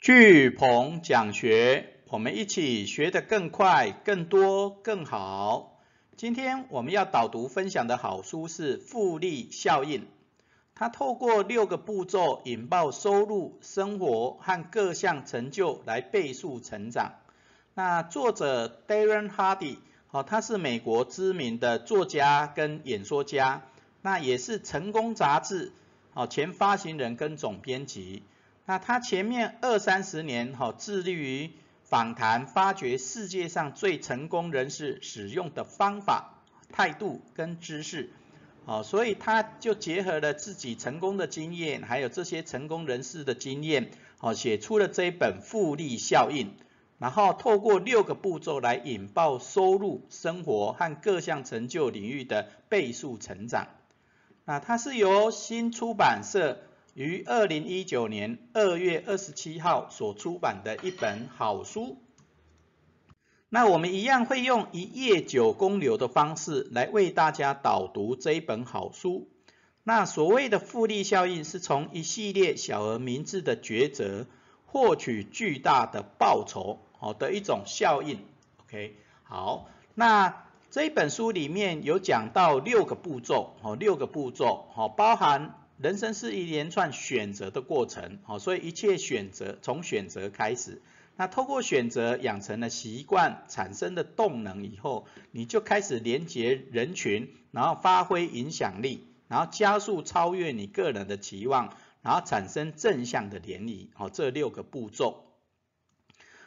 巨鹏讲学，我们一起学得更快、更多、更好。今天我们要导读分享的好书是《复利效应》，它透过六个步骤引爆收入、生活和各项成就来倍速成长。那作者 Darren Hardy，哦，他是美国知名的作家跟演说家，那也是成功杂志哦前发行人跟总编辑。那他前面二三十年哈致力于访谈、发掘世界上最成功人士使用的方法、态度跟知识，哦，所以他就结合了自己成功的经验，还有这些成功人士的经验，哦，写出了这一本复利效应，然后透过六个步骤来引爆收入、生活和各项成就领域的倍数成长。那它是由新出版社。于二零一九年二月二十七号所出版的一本好书。那我们一样会用一页九公流的方式来为大家导读这一本好书。那所谓的复利效应是从一系列小而明智的抉择获取巨大的报酬，好的一种效应。OK，好，那这本书里面有讲到六个步骤，哦，六个步骤，哦，包含。人生是一连串选择的过程，好，所以一切选择从选择开始。那透过选择养成了习惯，产生的动能以后，你就开始连接人群，然后发挥影响力，然后加速超越你个人的期望，然后产生正向的涟漪。好，这六个步骤。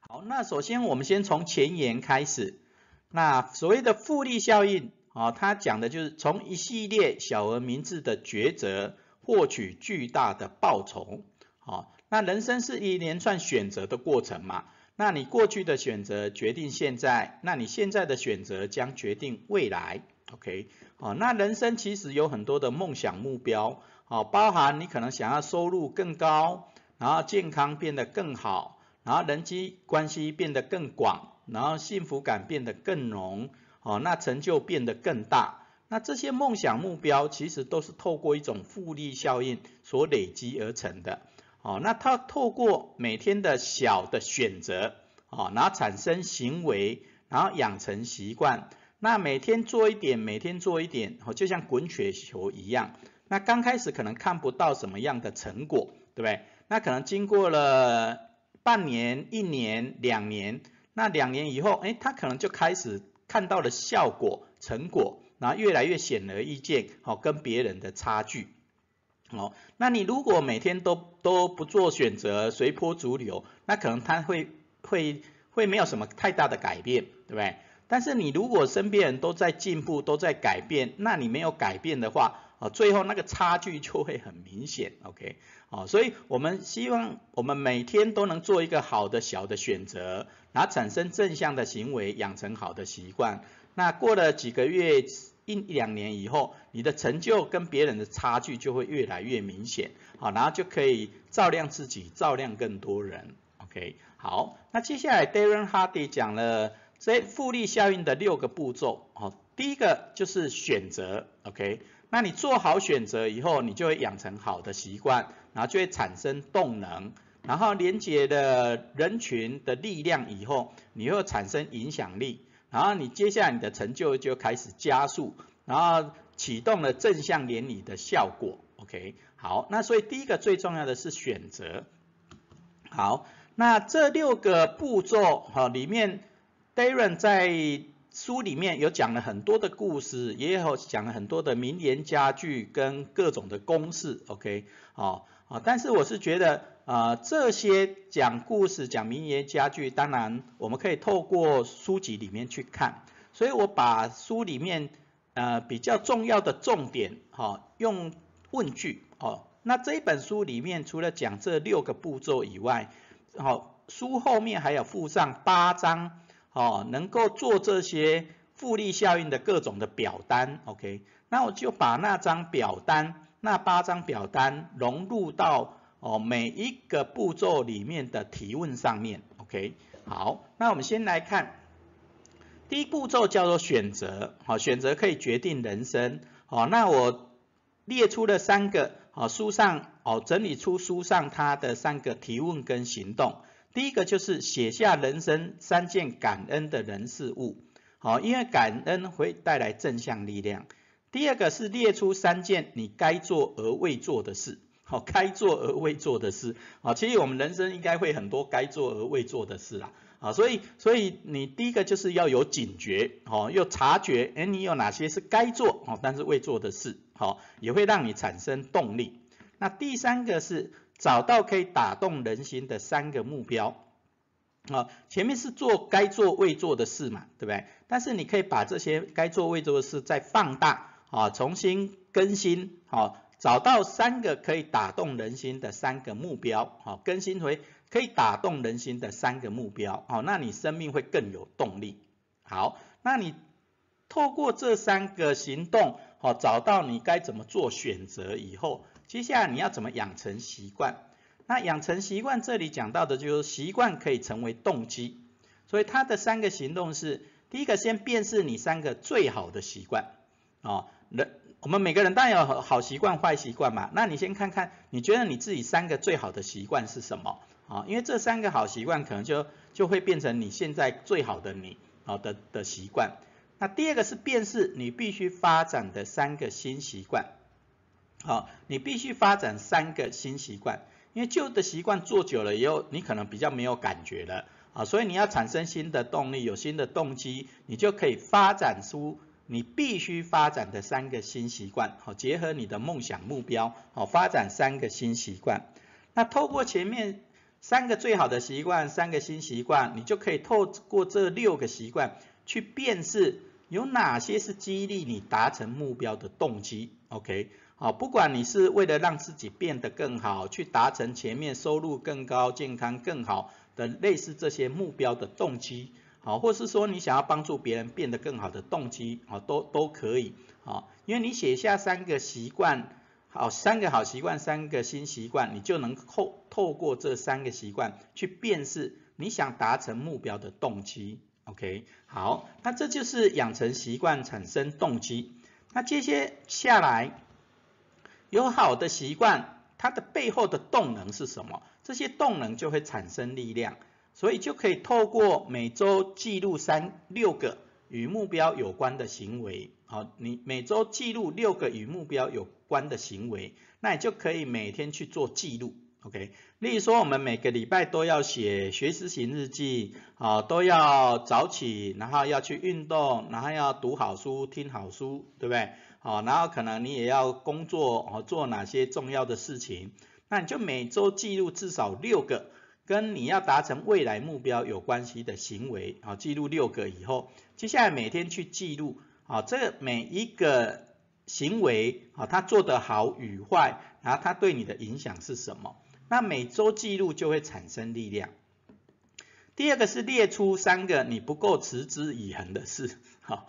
好，那首先我们先从前言开始。那所谓的复利效应，啊，它讲的就是从一系列小而明智的抉择。获取巨大的报酬，好，那人生是一连串选择的过程嘛？那你过去的选择决定现在，那你现在的选择将决定未来，OK？好，那人生其实有很多的梦想目标，好，包含你可能想要收入更高，然后健康变得更好，然后人际关系变得更广，然后幸福感变得更浓，好，那成就变得更大。那这些梦想目标其实都是透过一种复利效应所累积而成的，哦，那它透过每天的小的选择，哦，然后产生行为，然后养成习惯，那每天做一点，每天做一点，哦，就像滚雪球一样，那刚开始可能看不到什么样的成果，对不对？那可能经过了半年、一年、两年，那两年以后，哎，他可能就开始看到了效果、成果。然后越来越显而易见，好跟别人的差距，哦，那你如果每天都都不做选择，随波逐流，那可能他会会会没有什么太大的改变，对不对？但是你如果身边人都在进步，都在改变，那你没有改变的话，啊，最后那个差距就会很明显，OK，哦，所以我们希望我们每天都能做一个好的小的选择，然后产生正向的行为，养成好的习惯。那过了几个月、一两年以后，你的成就跟别人的差距就会越来越明显，好，然后就可以照亮自己，照亮更多人。OK，好，那接下来 Darren Hardy 讲了这复利效应的六个步骤，好，第一个就是选择，OK，那你做好选择以后，你就会养成好的习惯，然后就会产生动能，然后连接的人群的力量以后，你会产生影响力。然后你接下来你的成就就开始加速，然后启动了正向连理的效果，OK，好，那所以第一个最重要的是选择，好，那这六个步骤哈里面，Darren 在书里面有讲了很多的故事，也有讲了很多的名言佳句跟各种的公式，OK，好，啊，但是我是觉得。啊，这些讲故事、讲名言佳句，当然我们可以透过书籍里面去看。所以我把书里面呃比较重要的重点，哈，用问句，哦，那这一本书里面除了讲这六个步骤以外，好，书后面还有附上八张，哦，能够做这些复利效应的各种的表单，OK，那我就把那张表单、那八张表单融入到。哦，每一个步骤里面的提问上面，OK，好，那我们先来看，第一步骤叫做选择，好，选择可以决定人生，好，那我列出了三个，好，书上哦整理出书上他的三个提问跟行动。第一个就是写下人生三件感恩的人事物，好，因为感恩会带来正向力量。第二个是列出三件你该做而未做的事，好，该做而未做的事，啊，其实我们人生应该会很多该做而未做的事啦，啊，所以所以你第一个就是要有警觉，哦，要察觉，哎，你有哪些是该做，哦，但是未做的事，好，也会让你产生动力。那第三个是。找到可以打动人心的三个目标，啊，前面是做该做未做的事嘛，对不对？但是你可以把这些该做未做的事再放大，啊，重新更新，好，找到三个可以打动人心的三个目标，好，更新为可以打动人心的三个目标，好，那你生命会更有动力。好，那你透过这三个行动，好，找到你该怎么做选择以后。接下来你要怎么养成习惯？那养成习惯这里讲到的就是习惯可以成为动机，所以它的三个行动是：第一个先辨识你三个最好的习惯啊，人我们每个人当然有好习惯、坏习惯嘛。那你先看看，你觉得你自己三个最好的习惯是什么啊？因为这三个好习惯可能就就会变成你现在最好的你啊的的习惯。那第二个是辨识你必须发展的三个新习惯。好，你必须发展三个新习惯，因为旧的习惯做久了以后，你可能比较没有感觉了啊，所以你要产生新的动力，有新的动机，你就可以发展出你必须发展的三个新习惯，好，结合你的梦想目标，好，发展三个新习惯。那透过前面三个最好的习惯，三个新习惯，你就可以透过这六个习惯去辨识有哪些是激励你达成目标的动机，OK。好，不管你是为了让自己变得更好，去达成前面收入更高、健康更好的类似这些目标的动机，好，或是说你想要帮助别人变得更好的动机，好，都都可以，好，因为你写下三个习惯，好，三个好习惯，三个新习惯，你就能透透过这三个习惯去辨识你想达成目标的动机，OK，好，那这就是养成习惯产生动机，那接下来。有好的习惯，它的背后的动能是什么？这些动能就会产生力量，所以就可以透过每周记录三六个与目标有关的行为。好，你每周记录六个与目标有关的行为，那你就可以每天去做记录。OK，例如说我们每个礼拜都要写学习型日记，啊，都要早起，然后要去运动，然后要读好书、听好书，对不对？好，然后可能你也要工作哦，做哪些重要的事情？那你就每周记录至少六个跟你要达成未来目标有关系的行为，好，记录六个以后，接下来每天去记录，啊，这每一个行为，啊，它做得好与坏，然后它对你的影响是什么？那每周记录就会产生力量。第二个是列出三个你不够持之以恒的事，好。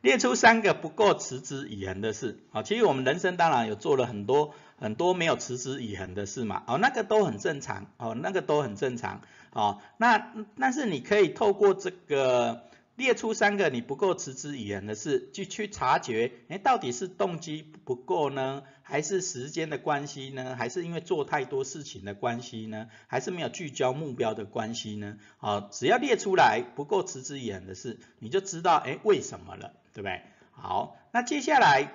列出三个不够持之以恒的事，好，其实我们人生当然有做了很多很多没有持之以恒的事嘛，哦，那个都很正常，哦，那个都很正常，哦，那但是你可以透过这个。列出三个你不够持之以恒的事，就去察觉，哎，到底是动机不够呢，还是时间的关系呢，还是因为做太多事情的关系呢，还是没有聚焦目标的关系呢？好，只要列出来不够持之以恒的事，你就知道，哎，为什么了，对不对？好，那接下来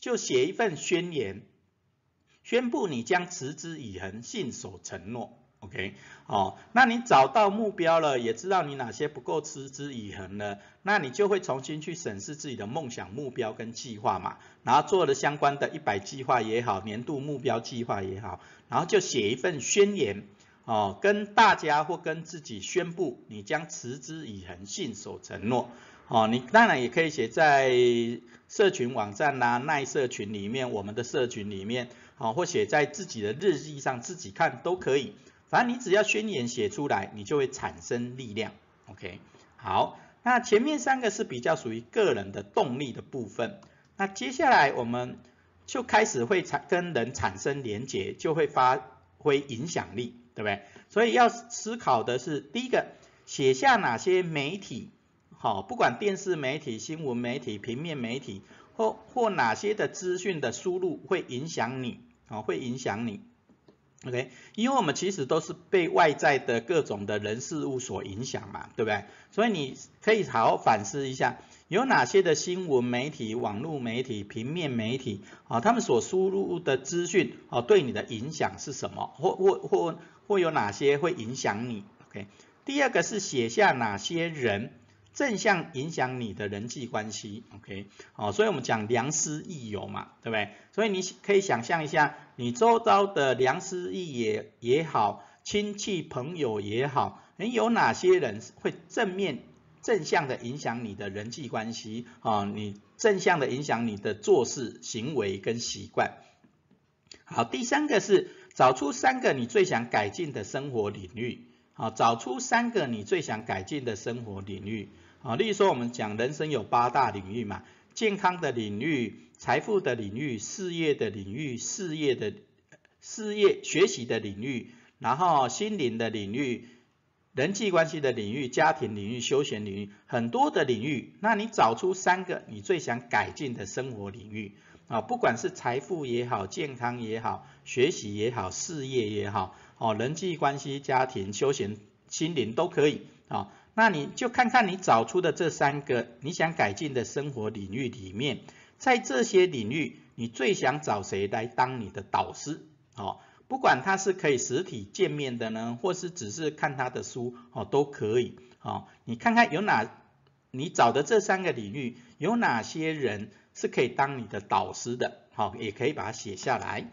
就写一份宣言，宣布你将持之以恒，信守承诺。OK，好，那你找到目标了，也知道你哪些不够持之以恒了，那你就会重新去审视自己的梦想目标跟计划嘛，然后做了相关的一百计划也好，年度目标计划也好，然后就写一份宣言，哦，跟大家或跟自己宣布你将持之以恒，信守承诺，哦，你当然也可以写在社群网站呐，耐社群里面，我们的社群里面，好，或写在自己的日记上，自己看都可以。反正你只要宣言写出来，你就会产生力量。OK，好，那前面三个是比较属于个人的动力的部分。那接下来我们就开始会产跟人产生连结，就会发挥影响力，对不对？所以要思考的是，第一个，写下哪些媒体，好，不管电视媒体、新闻媒体、平面媒体，或或哪些的资讯的输入会影响你，啊，会影响你。OK，因为我们其实都是被外在的各种的人事物所影响嘛，对不对？所以你可以好好反思一下，有哪些的新闻媒体、网络媒体、平面媒体啊，他们所输入的资讯啊，对你的影响是什么？或或或或有哪些会影响你？OK，第二个是写下哪些人。正向影响你的人际关系，OK，哦，所以我们讲良师益友嘛，对不对？所以你可以想象一下，你周遭的良师益也也好，亲戚朋友也好，诶，有哪些人会正面正向的影响你的人际关系啊？你正向的影响你的做事行为跟习惯。好，第三个是找出三个你最想改进的生活领域，啊，找出三个你最想改进的生活领域。啊，例如说我们讲人生有八大领域嘛，健康的领域、财富的领域、事业的领域、事业的事业学习的领域，然后心灵的领域、人际关系的领域、家庭领域、休闲领域，很多的领域。那你找出三个你最想改进的生活领域啊，不管是财富也好、健康也好、学习也好、事业也好，哦，人际关系、家庭、休闲、心灵都可以啊。那你就看看你找出的这三个你想改进的生活领域里面，在这些领域，你最想找谁来当你的导师？哦，不管他是可以实体见面的呢，或是只是看他的书，哦，都可以。哦，你看看有哪，你找的这三个领域有哪些人是可以当你的导师的？好，也可以把它写下来。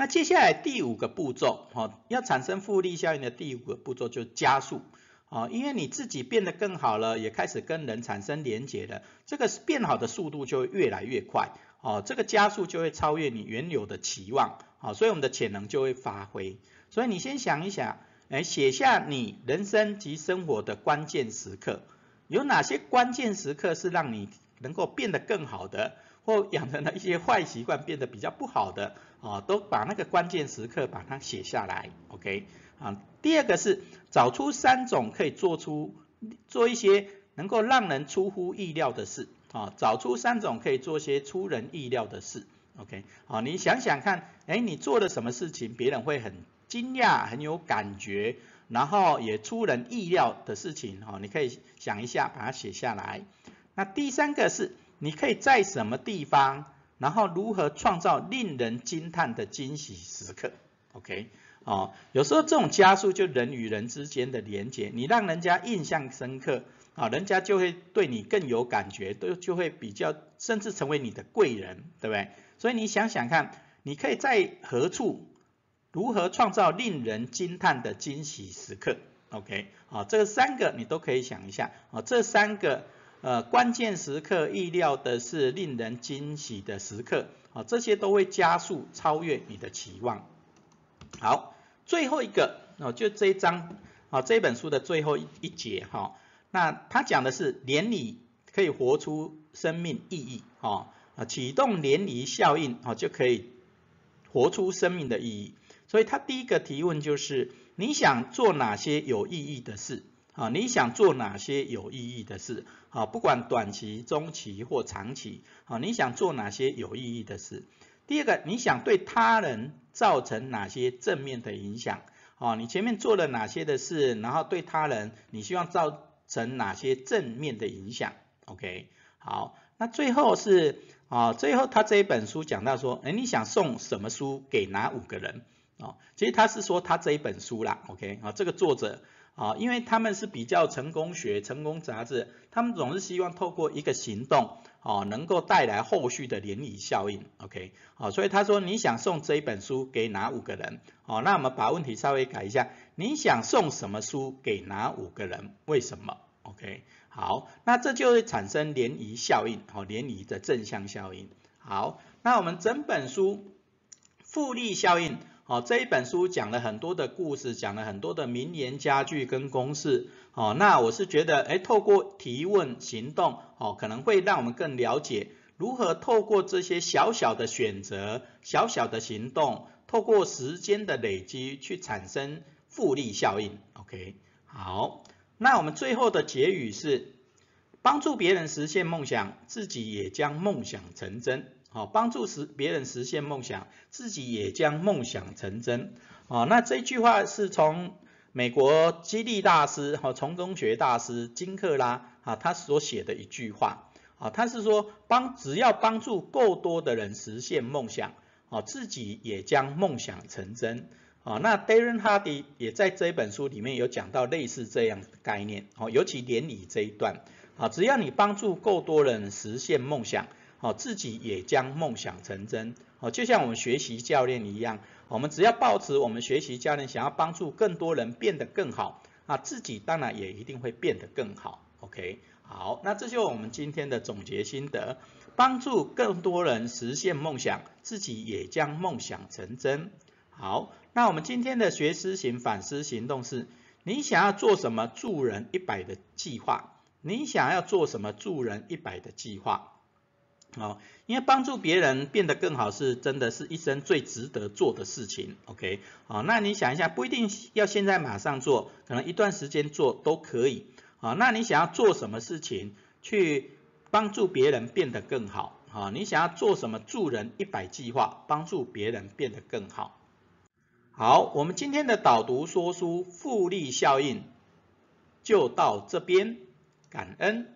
那接下来第五个步骤，哦，要产生复利效应的第五个步骤就是加速。哦，因为你自己变得更好了，也开始跟人产生连结了，这个变好的速度就会越来越快，哦，这个加速就会超越你原有的期望，好，所以我们的潜能就会发挥。所以你先想一想，哎，写下你人生及生活的关键时刻，有哪些关键时刻是让你能够变得更好的，或养成了一些坏习惯变得比较不好的，啊，都把那个关键时刻把它写下来，OK。啊，第二个是找出三种可以做出做一些能够让人出乎意料的事啊，找出三种可以做些出人意料的事，OK，好，你想想看，哎，你做了什么事情，别人会很惊讶、很有感觉，然后也出人意料的事情，哈，你可以想一下，把它写下来。那第三个是，你可以在什么地方，然后如何创造令人惊叹的惊喜时刻，OK。哦，有时候这种加速就人与人之间的连接，你让人家印象深刻，啊，人家就会对你更有感觉，都就会比较，甚至成为你的贵人，对不对？所以你想想看，你可以在何处，如何创造令人惊叹的惊喜时刻？OK，好，这三个你都可以想一下，啊，这三个呃关键时刻，意料的是令人惊喜的时刻，啊，这些都会加速超越你的期望。好，最后一个哦，就这一章啊，这本书的最后一一节哈，那他讲的是联谊可以活出生命意义哈啊，启动联谊效应啊，就可以活出生命的意义。所以他第一个提问就是你想做哪些有意义的事啊？你想做哪些有意义的事啊？不管短期、中期或长期啊，你想做哪些有意义的事？第二个，你想对他人造成哪些正面的影响？哦，你前面做了哪些的事，然后对他人，你希望造成哪些正面的影响？OK，好，那最后是啊，最后他这一本书讲到说，哎，你想送什么书给哪五个人？哦，其实他是说他这一本书啦，OK，啊，这个作者啊，因为他们是比较成功学、成功杂志，他们总是希望透过一个行动。哦，能够带来后续的涟漪效应，OK，好，所以他说你想送这一本书给哪五个人？哦，那我们把问题稍微改一下，你想送什么书给哪五个人？为什么？OK，好，那这就会产生涟漪效应，哦，涟漪的正向效应。好，那我们整本书复利效应。哦，这一本书讲了很多的故事，讲了很多的名言佳句跟公式。哦，那我是觉得，哎，透过提问行动，哦，可能会让我们更了解如何透过这些小小的选择、小小的行动，透过时间的累积去产生复利效应。OK，好，那我们最后的结语是：帮助别人实现梦想，自己也将梦想成真。好，帮助实别人实现梦想，自己也将梦想成真。啊，那这句话是从美国激励大师和从中学大师金克拉啊他所写的一句话。啊，他是说帮只要帮助够多的人实现梦想，啊，自己也将梦想成真。啊，那 Darren Hardy 也在这本书里面有讲到类似这样的概念。哦，尤其连理这一段。啊，只要你帮助够多人实现梦想，好，自己也将梦想成真。哦，就像我们学习教练一样，我们只要保持我们学习教练想要帮助更多人变得更好，啊，自己当然也一定会变得更好。OK。好，那这就是我们今天的总结心得，帮助更多人实现梦想，自己也将梦想成真。好，那我们今天的学思行反思行动是，你想要做什么助人一百的计划？你想要做什么助人一百的计划？好，因为帮助别人变得更好是真的是一生最值得做的事情。OK，好，那你想一下，不一定要现在马上做，可能一段时间做都可以。啊，那你想要做什么事情去帮助别人变得更好？啊，你想要做什么助人一百计划，帮助别人变得更好？好，我们今天的导读说书复利效应就到这边，感恩。